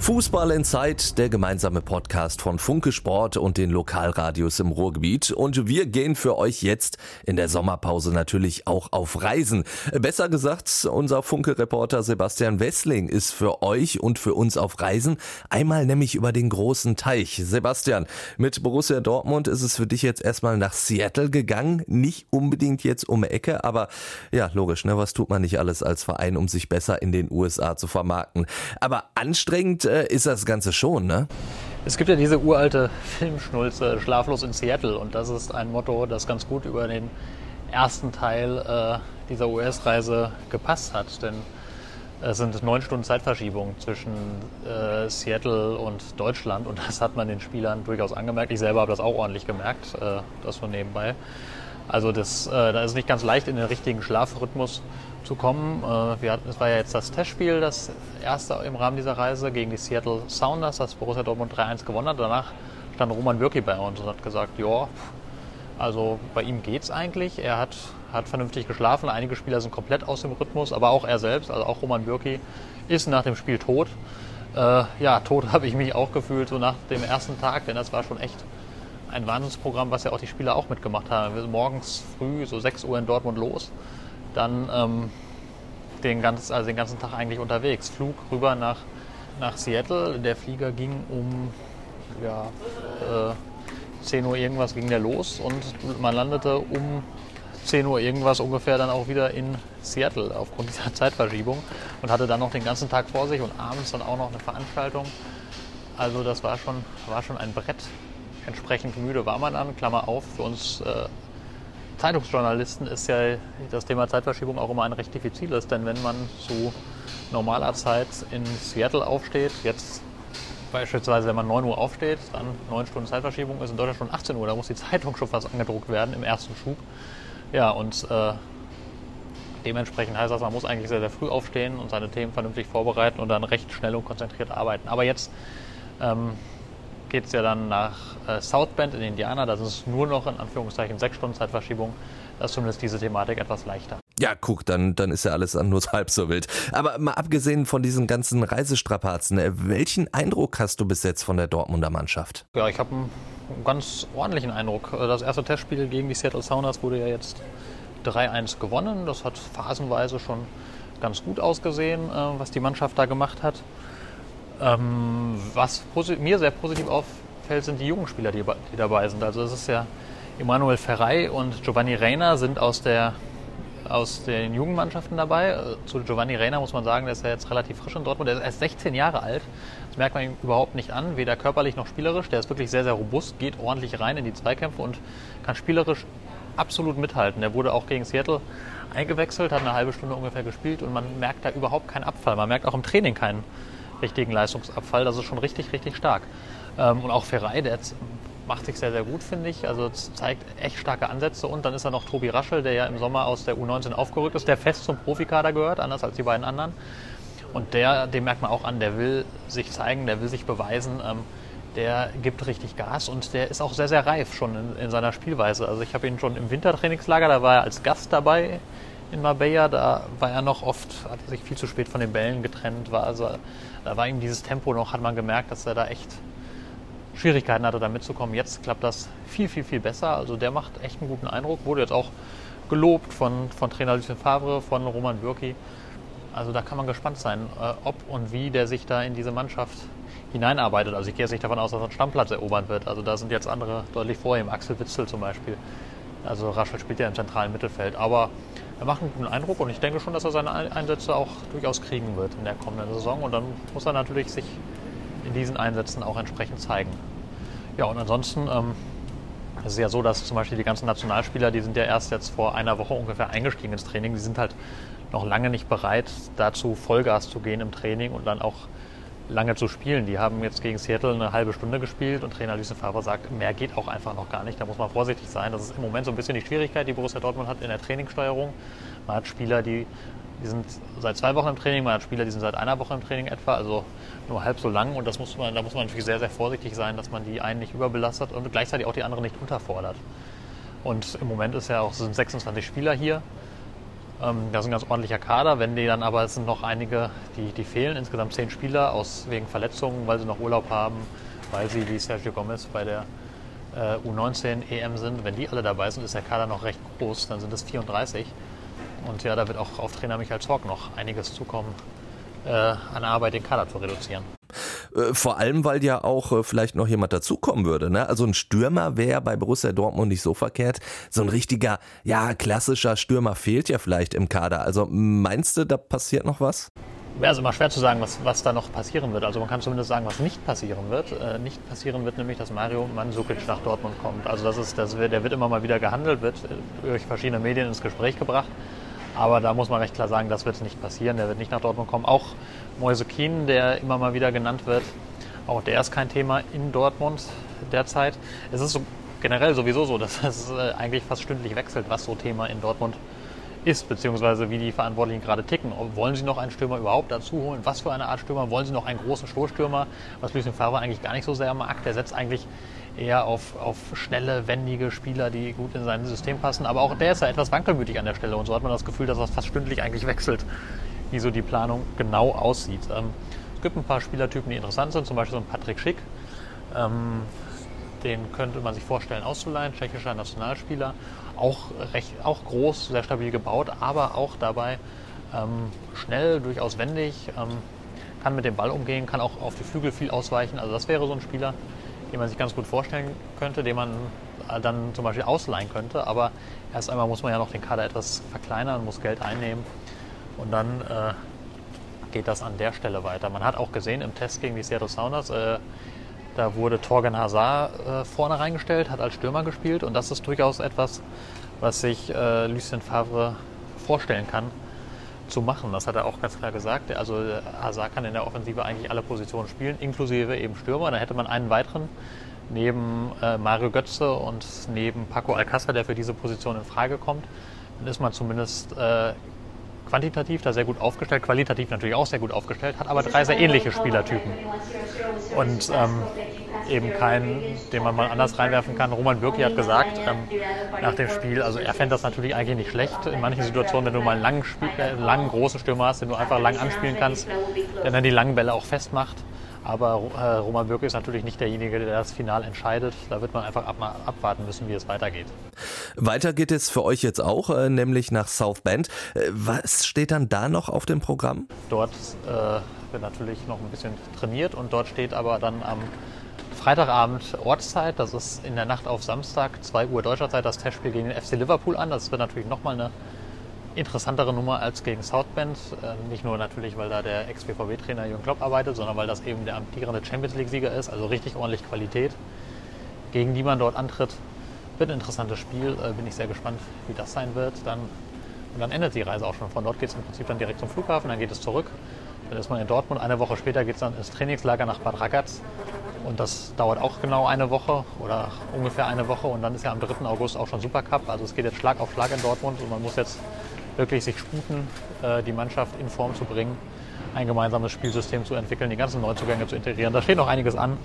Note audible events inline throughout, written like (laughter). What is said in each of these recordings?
Fußball in Zeit, der gemeinsame Podcast von Funke Sport und den Lokalradios im Ruhrgebiet. Und wir gehen für euch jetzt in der Sommerpause natürlich auch auf Reisen. Besser gesagt, unser Funke-Reporter Sebastian Wessling ist für euch und für uns auf Reisen. Einmal nämlich über den großen Teich. Sebastian, mit Borussia Dortmund ist es für dich jetzt erstmal nach Seattle gegangen. Nicht unbedingt jetzt um Ecke, aber ja, logisch, ne? Was tut man nicht alles als Verein, um sich besser in den USA zu vermarkten? Aber anstrengend äh, ist das Ganze schon, ne? Es gibt ja diese uralte (laughs) Filmschnulze Schlaflos in Seattle und das ist ein Motto, das ganz gut über den ersten Teil äh, dieser US-Reise gepasst hat, denn es sind neun Stunden Zeitverschiebung zwischen äh, Seattle und Deutschland und (laughs) das hat man den Spielern durchaus angemerkt. Ich selber habe das auch ordentlich gemerkt, äh, das so nebenbei. Also das, äh, da ist es nicht ganz leicht, in den richtigen Schlafrhythmus zu kommen. Äh, hatten, es war ja jetzt das Testspiel, das erste im Rahmen dieser Reise gegen die Seattle Sounders, das Borussia Dortmund 3-1 gewonnen hat. Danach stand Roman Würki bei uns und hat gesagt, ja, also bei ihm geht's eigentlich. Er hat, hat vernünftig geschlafen. Einige Spieler sind komplett aus dem Rhythmus, aber auch er selbst, also auch Roman Würki, ist nach dem Spiel tot. Äh, ja, tot (laughs) habe ich mich auch gefühlt, so nach dem ersten Tag, denn das war schon echt ein Wahnsinnsprogramm, was ja auch die Spieler auch mitgemacht haben. Wir sind morgens früh, so 6 Uhr in Dortmund los dann ähm, den, ganz, also den ganzen Tag eigentlich unterwegs. Flug rüber nach, nach Seattle. Der Flieger ging um ja, äh, 10 Uhr irgendwas ging der los und man landete um 10 Uhr irgendwas ungefähr dann auch wieder in Seattle aufgrund (laughs) dieser Zeitverschiebung und hatte dann noch den ganzen Tag vor sich und abends dann auch noch eine Veranstaltung. Also das war schon, war schon ein Brett. Entsprechend müde war man dann, Klammer auf, für uns äh, Zeitungsjournalisten ist ja das Thema Zeitverschiebung auch immer ein recht diffiziles, denn wenn man zu normaler Zeit in Seattle aufsteht, jetzt beispielsweise wenn man 9 Uhr aufsteht, dann 9 Stunden Zeitverschiebung ist in Deutschland schon 18 Uhr, da muss die (laughs) Zeitung schon fast angedruckt werden im ersten Schub. Ja, und äh, dementsprechend heißt das, man muss eigentlich sehr, sehr früh aufstehen und seine Themen vernünftig vorbereiten und dann recht schnell und konzentriert arbeiten. Aber jetzt ähm, geht es ja dann nach äh, South Bend in Indiana. Das ist nur noch in Anführungszeichen sechs Stunden Zeitverschiebung. Das ist zumindest diese Thematik etwas leichter. Ja, guck, dann, dann ist ja alles nur halb so wild. Aber mal abgesehen von diesen ganzen Reisestrapazen, äh, welchen Eindruck hast du bis jetzt von der Dortmunder Mannschaft? Ja, ich habe einen ganz ordentlichen Eindruck. Das erste Testspiel gegen die Seattle Sounders wurde ja jetzt 3-1 gewonnen. Das hat phasenweise schon ganz gut ausgesehen, äh, was die Mannschaft da gemacht hat. Ähm, was mir sehr positiv auffällt, sind die jungen Spieler, die, die dabei sind. Also es ist ja Emanuel Ferrei und Giovanni Reina sind aus der aus den Jugendmannschaften dabei. Zu Giovanni Reina muss man sagen, der ist ja jetzt relativ frisch in Dortmund. Der ist erst 16 Jahre alt. Das merkt man ihm überhaupt nicht an, weder körperlich noch spielerisch. Der ist wirklich sehr, sehr robust, geht ordentlich rein in die Zweikämpfe und kann spielerisch absolut mithalten. Der wurde auch gegen Seattle eingewechselt, hat eine halbe Stunde ungefähr gespielt und man merkt da überhaupt keinen Abfall. Man merkt auch im Training keinen richtigen Leistungsabfall. Das ist schon richtig, richtig stark. Ähm, und auch Ferrei, der macht sich sehr, sehr gut, finde ich. Also zeigt echt starke Ansätze. Und dann ist da noch Tobi Raschel, der ja im Sommer aus der U19 aufgerückt ist, der fest zum Profikader gehört, anders als die beiden anderen. Und der, dem merkt man auch an, der will sich zeigen, der will sich beweisen. Ähm, der gibt richtig Gas und der ist auch sehr, sehr reif schon in, in seiner Spielweise. Also ich habe ihn schon im Wintertrainingslager, da war er als Gast dabei in Marbella, da war er noch oft, hat er sich viel zu spät von den Bällen getrennt, war also da war ihm dieses Tempo noch, hat man gemerkt, dass er da echt Schwierigkeiten hatte, da mitzukommen. Jetzt klappt das viel, viel, viel besser. Also der macht echt einen guten Eindruck. Wurde jetzt auch gelobt von, von Trainer Lucien Favre, von Roman Bürki. Also da kann man gespannt sein, äh, ob und wie der sich da in diese Mannschaft hineinarbeitet. Also ich gehe jetzt nicht davon aus, dass er einen Stammplatz erobern wird. Also da sind jetzt andere deutlich vor ihm. Axel Witzel zum Beispiel. Also Raschel spielt ja im zentralen Mittelfeld. Aber er macht einen guten Eindruck und ich denke schon, dass er seine Einsätze auch durchaus kriegen wird in der kommenden Saison. Und dann muss er natürlich sich in diesen Einsätzen auch entsprechend zeigen. Ja, und ansonsten ähm, es ist ja so, dass zum Beispiel die ganzen Nationalspieler, die sind ja erst jetzt vor einer Woche ungefähr eingestiegen ins Training. Die sind halt noch lange nicht bereit, dazu Vollgas zu gehen im Training und dann auch lange zu spielen. Die haben jetzt gegen Seattle eine halbe Stunde gespielt und Trainer Lucien Favre sagt, mehr geht auch einfach noch gar nicht. Da muss man vorsichtig sein. Das ist im Moment so ein bisschen die Schwierigkeit, die Borussia Dortmund hat in der Trainingssteuerung. Man hat Spieler, die Die sind seit zwei Wochen im Training, man hat Spieler, die sind seit einer Woche im Training etwa, also nur halb so lang. Und das muss man, da muss man natürlich sehr, sehr vorsichtig sein, dass man die einen nicht überbelastet und gleichzeitig auch die anderen nicht unterfordert. Und im Moment ist ja auch, sind 26 Spieler hier. Ähm, das ist ein ganz ordentlicher Kader. Wenn die dann aber, es sind noch einige, die, die fehlen, insgesamt zehn Spieler aus, wegen Verletzungen, weil sie noch Urlaub haben, weil sie wie Sergio Gomez bei der äh, U19 EM sind. Wenn die alle dabei sind, ist der Kader noch recht groß, dann sind es 34. Und ja, da wird auch auf Trainer Michael Zorg noch einiges zukommen, äh, an Arbeit den Kader zu reduzieren. Äh, vor allem, weil ja auch äh, vielleicht noch jemand dazukommen würde. Ne? Also ein Stürmer wäre bei Borussia Dortmund nicht so verkehrt. So ein richtiger, ja, klassischer Stürmer fehlt ja vielleicht im Kader. Also meinst du, da passiert noch was? Ja, also immer schwer zu sagen, was, was da noch passieren wird. Also man kann zumindest sagen, was nicht passieren wird. Äh, nicht passieren wird nämlich, dass Mario Mandzukic nach Dortmund kommt. Also das ist, das der wird immer mal wieder gehandelt, wird durch verschiedene Medien ins Gespräch gebracht. Aber da muss man recht klar sagen, das wird nicht passieren. Der wird nicht nach Dortmund kommen. Auch Moise Kien, der immer mal wieder genannt wird, auch der ist kein Thema in Dortmund derzeit. Es ist so generell sowieso so, dass es äh, eigentlich fast stündlich wechselt, was so Thema in Dortmund ist, beziehungsweise wie die Verantwortlichen gerade ticken. Wollen sie noch einen Stürmer überhaupt dazu holen? Was für eine Art Stürmer? Wollen sie noch einen großen Stoßstürmer? Was Lucien Favre eigentlich gar nicht so sehr mag. Der setzt eigentlich eher auf, auf schnelle, wendige Spieler, die gut in sein System passen. Aber auch der ist ja etwas wankelmütig an der Stelle und so hat man das Gefühl, dass das fast stündlich eigentlich wechselt, wie so die Planung genau aussieht. Ähm, es gibt ein paar Spielertypen, die interessant sind, zum Beispiel so ein Patrick Schick. Ähm, den könnte man sich vorstellen auszuleihen, tschechischer Nationalspieler. Auch, recht, auch groß, sehr stabil gebaut, aber auch dabei ähm, schnell, durchaus wendig, ähm, kann mit dem Ball umgehen, kann auch auf die Flügel viel ausweichen. Also das wäre so ein Spieler, den man sich ganz gut vorstellen könnte, den man äh, dann zum Beispiel ausleihen könnte. Aber erst einmal muss man ja noch den Kader etwas verkleinern, muss Geld einnehmen und dann äh, geht das an der Stelle weiter. Man hat auch gesehen im Test gegen die Seattle Sounders, äh, da wurde Torgen Hazard äh, vorne reingestellt, hat als Stürmer gespielt und das ist durchaus etwas, was sich äh, Lucien Favre vorstellen kann zu machen. Das hat er auch ganz klar gesagt. Also Hazard kann in der Offensive eigentlich alle Positionen spielen, inklusive eben Stürmer. Da hätte man einen weiteren neben äh, Mario Götze und neben Paco Alcázar, der für diese Position in Frage kommt. Dann ist man zumindest äh, quantitativ da sehr gut aufgestellt, qualitativ natürlich auch sehr gut aufgestellt, hat aber drei sehr ähnliche Spielertypen. Und ähm, eben keinen, den man mal anders reinwerfen kann. Roman Bürki hat gesagt ähm, nach dem Spiel, also er fände das natürlich eigentlich nicht schlecht in manchen Situationen, wenn du mal einen langen, Spiel, äh, langen großen Stürmer hast, den du einfach lang anspielen kannst, der dann die langen Bälle auch festmacht. Aber äh, Roman Bürki ist natürlich nicht derjenige, der das Final entscheidet. Da wird man einfach ab, abwarten müssen, wie es weitergeht. Weiter geht es für euch jetzt auch, äh, nämlich nach South Bend. Äh, was steht dann da noch auf dem Programm? Dort wird natürlich noch ein bisschen trainiert und dort steht aber dann am Freitagabend Ortszeit, das ist in der Nacht auf Samstag, 2 Uhr deutscher Zeit, das Testspiel gegen den FC Liverpool an. Das wird natürlich nochmal eine interessantere Nummer als gegen Southbend. Äh, nicht nur natürlich, weil da der Ex-BVB-Trainer Jürgen Klopp arbeitet, sondern weil das eben der amtierende Champions League-Sieger ist, also richtig ordentlich Qualität, gegen die man dort antritt. Wird ein interessantes Spiel, äh, bin ich sehr gespannt, wie das sein wird. Dann, und dann endet die Reise auch schon. Von dort geht es im Prinzip dann direkt zum Flughafen, dann geht es zurück. Dann ist man in Dortmund. Eine Woche später geht es dann ins Trainingslager nach Bad Ragaz. Und das dauert auch genau eine Woche oder ungefähr eine Woche. Und dann ist ja am 3. August auch schon Supercup. Also es geht jetzt Schlag auf Schlag in Dortmund und man muss jetzt wirklich sich sputen, äh, die Mannschaft in Form zu bringen, ein gemeinsames Spielsystem zu entwickeln, die ganzen Neuzugänge zu integrieren. Da steht noch einiges an.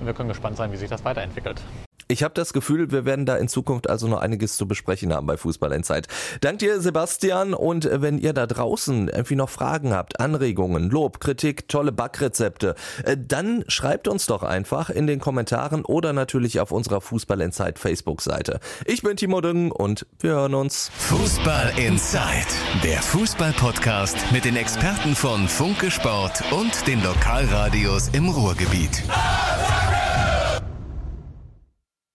Und wir können gespannt sein, wie sich das weiterentwickelt. Ich habe das Gefühl, wir werden da in Zukunft also noch einiges zu besprechen haben bei Fußball in Zeit. Dank dir, Sebastian. Und wenn ihr da draußen irgendwie noch Fragen habt, Anregungen, Lob, Kritik, tolle Backrezepte, äh, dann schreibt uns doch einfach in den Kommentaren oder natürlich auf unserer Fußball in Zeit Facebook-Seite. Ich bin Timo Düngen und wir hören uns. Fußball in Zeit, der Fußball-Podcast mit den Experten von Funke Sport und den Lokalradios im Ruhrgebiet.